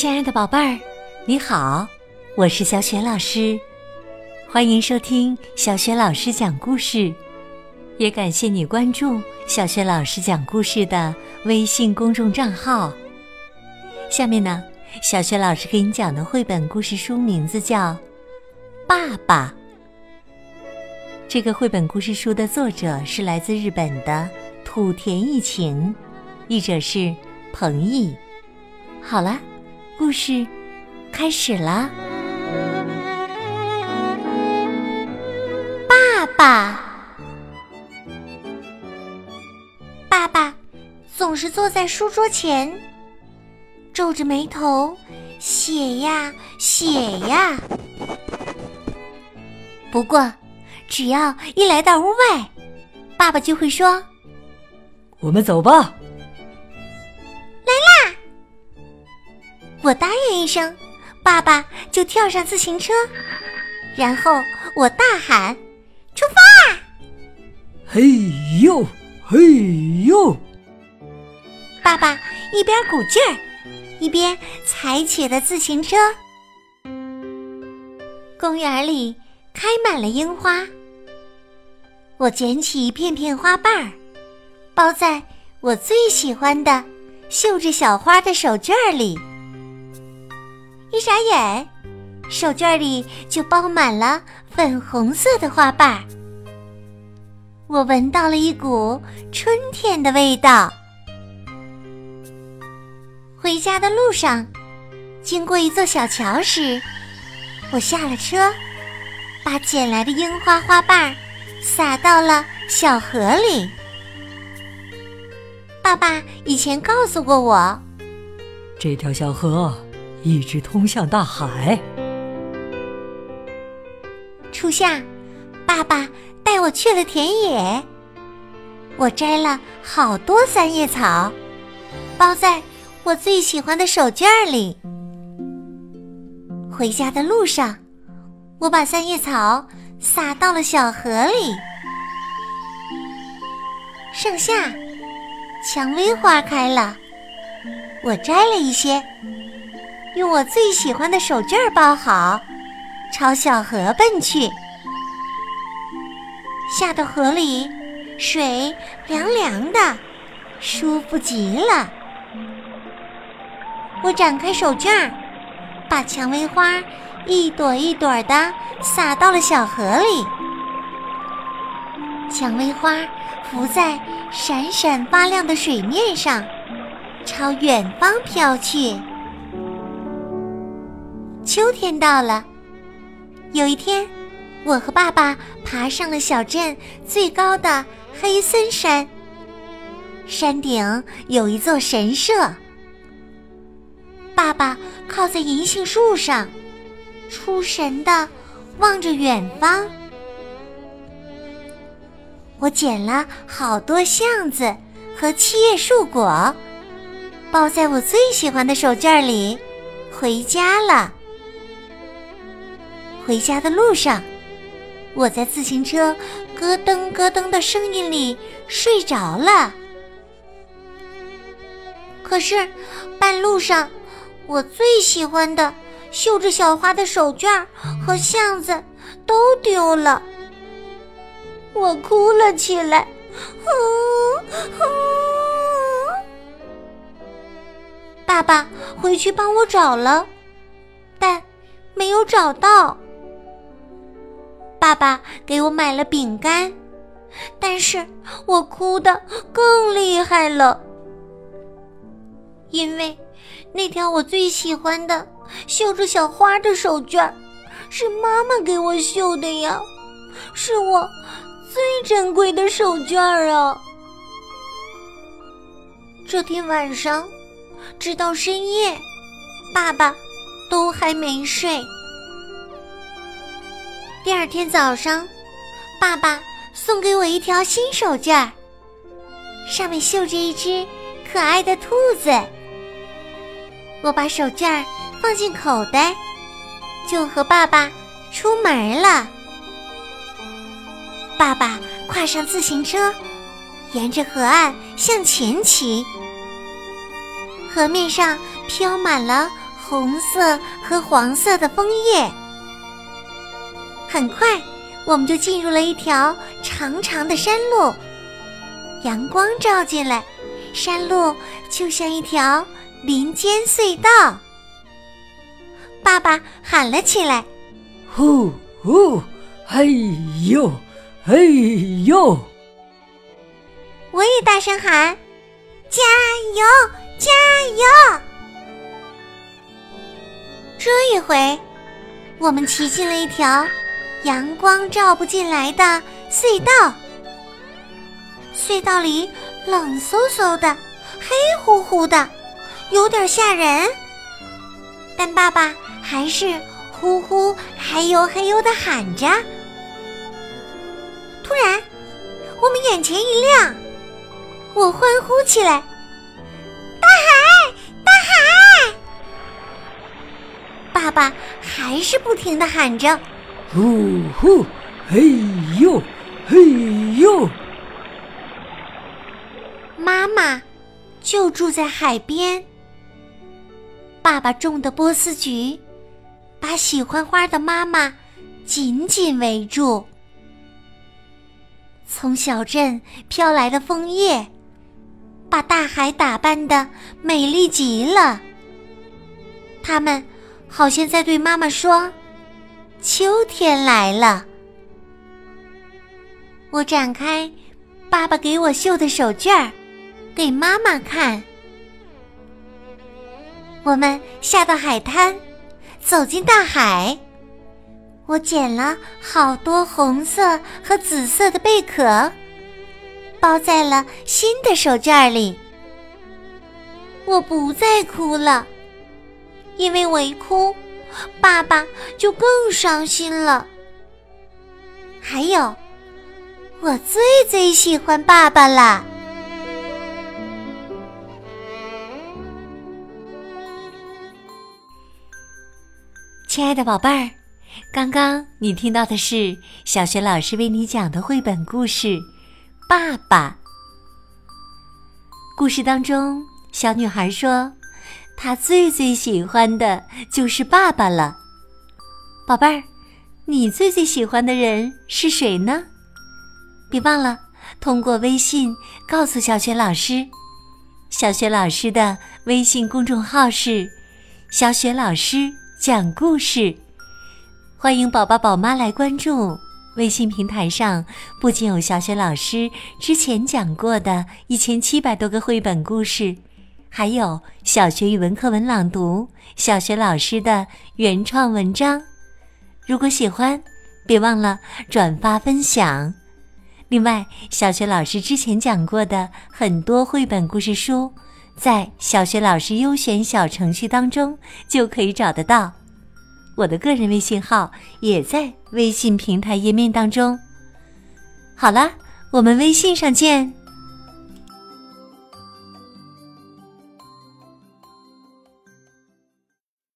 亲爱的宝贝儿，你好，我是小雪老师，欢迎收听小雪老师讲故事，也感谢你关注小雪老师讲故事的微信公众账号。下面呢，小雪老师给你讲的绘本故事书名字叫《爸爸》。这个绘本故事书的作者是来自日本的土田一晴，译者是彭毅。好了，故事开始了。爸爸，爸爸总是坐在书桌前，皱着眉头写呀写呀。不过，只要一来到屋外，爸爸就会说：“我们走吧。”我答应一声，爸爸就跳上自行车，然后我大喊：“出发！”嘿呦，嘿呦！爸爸一边鼓劲儿，一边踩起了自行车。公园里开满了樱花。我捡起一片片花瓣儿，包在我最喜欢的绣着小花的手绢里。一眨眼，手绢里就包满了粉红色的花瓣儿。我闻到了一股春天的味道。回家的路上，经过一座小桥时，我下了车，把捡来的樱花花瓣。撒到了小河里。爸爸以前告诉过我，这条小河一直通向大海。初夏，爸爸带我去了田野，我摘了好多三叶草，包在我最喜欢的手绢里。回家的路上，我把三叶草。撒到了小河里。盛夏，蔷薇花开了，我摘了一些，用我最喜欢的手绢包好，朝小河奔去。下到河里，水凉凉的，舒服极了。我展开手绢，把蔷薇花。一朵一朵的撒到了小河里，蔷薇花浮在闪闪发亮的水面上，朝远方飘去。秋天到了，有一天，我和爸爸爬上了小镇最高的黑森山，山顶有一座神社。爸爸靠在银杏树上。出神的望着远方，我捡了好多橡子和七叶树果，包在我最喜欢的手绢里，回家了。回家的路上，我在自行车咯噔咯噔的声音里睡着了。可是半路上，我最喜欢的。绣着小花的手绢和橡子都丢了，我哭了起来。爸爸回去帮我找了，但没有找到。爸爸给我买了饼干，但是我哭得更厉害了，因为那条我最喜欢的。绣着小花的手绢，是妈妈给我绣的呀，是我最珍贵的手绢啊！这天晚上，直到深夜，爸爸都还没睡。第二天早上，爸爸送给我一条新手绢，上面绣着一只可爱的兔子。我把手绢。放进口袋，就和爸爸出门了。爸爸跨上自行车，沿着河岸向前骑。河面上飘满了红色和黄色的枫叶。很快，我们就进入了一条长长的山路。阳光照进来，山路就像一条林间隧道。爸爸喊了起来：“呼呼，嘿呦，嘿呦！”我也大声喊：“加油，加油！”这一回，我们骑进了一条阳光照不进来的隧道。隧道里冷飕飕的，黑乎乎的，有点吓人。但爸爸还是呼呼嘿呦嘿呦的喊着。突然，我们眼前一亮。我欢呼起来：“大海，大海！”爸爸还是不停的喊着：“呼呼，嘿呦，嘿呦！”妈妈就住在海边。爸爸种的波斯菊，把喜欢花的妈妈紧紧围住。从小镇飘来的枫叶。把大海打扮的美丽极了。他们好像在对妈妈说：“秋天来了。”我展开爸爸给我绣的手绢儿，给妈妈看。我们下到海滩，走进大海。我捡了好多红色和紫色的贝壳。包在了新的手绢里。我不再哭了，因为我一哭，爸爸就更伤心了。还有，我最最喜欢爸爸了。亲爱的宝贝儿，刚刚你听到的是小学老师为你讲的绘本故事。爸爸。故事当中，小女孩说：“他最最喜欢的就是爸爸了。”宝贝儿，你最最喜欢的人是谁呢？别忘了通过微信告诉小雪老师。小雪老师的微信公众号是“小雪老师讲故事”，欢迎宝宝宝妈来关注。微信平台上不仅有小雪老师之前讲过的一千七百多个绘本故事，还有小学语文课文朗读、小学老师的原创文章。如果喜欢，别忘了转发分享。另外，小学老师之前讲过的很多绘本故事书，在小学老师优选小程序当中就可以找得到。我的个人微信号也在微信平台页面当中。好了，我们微信上见。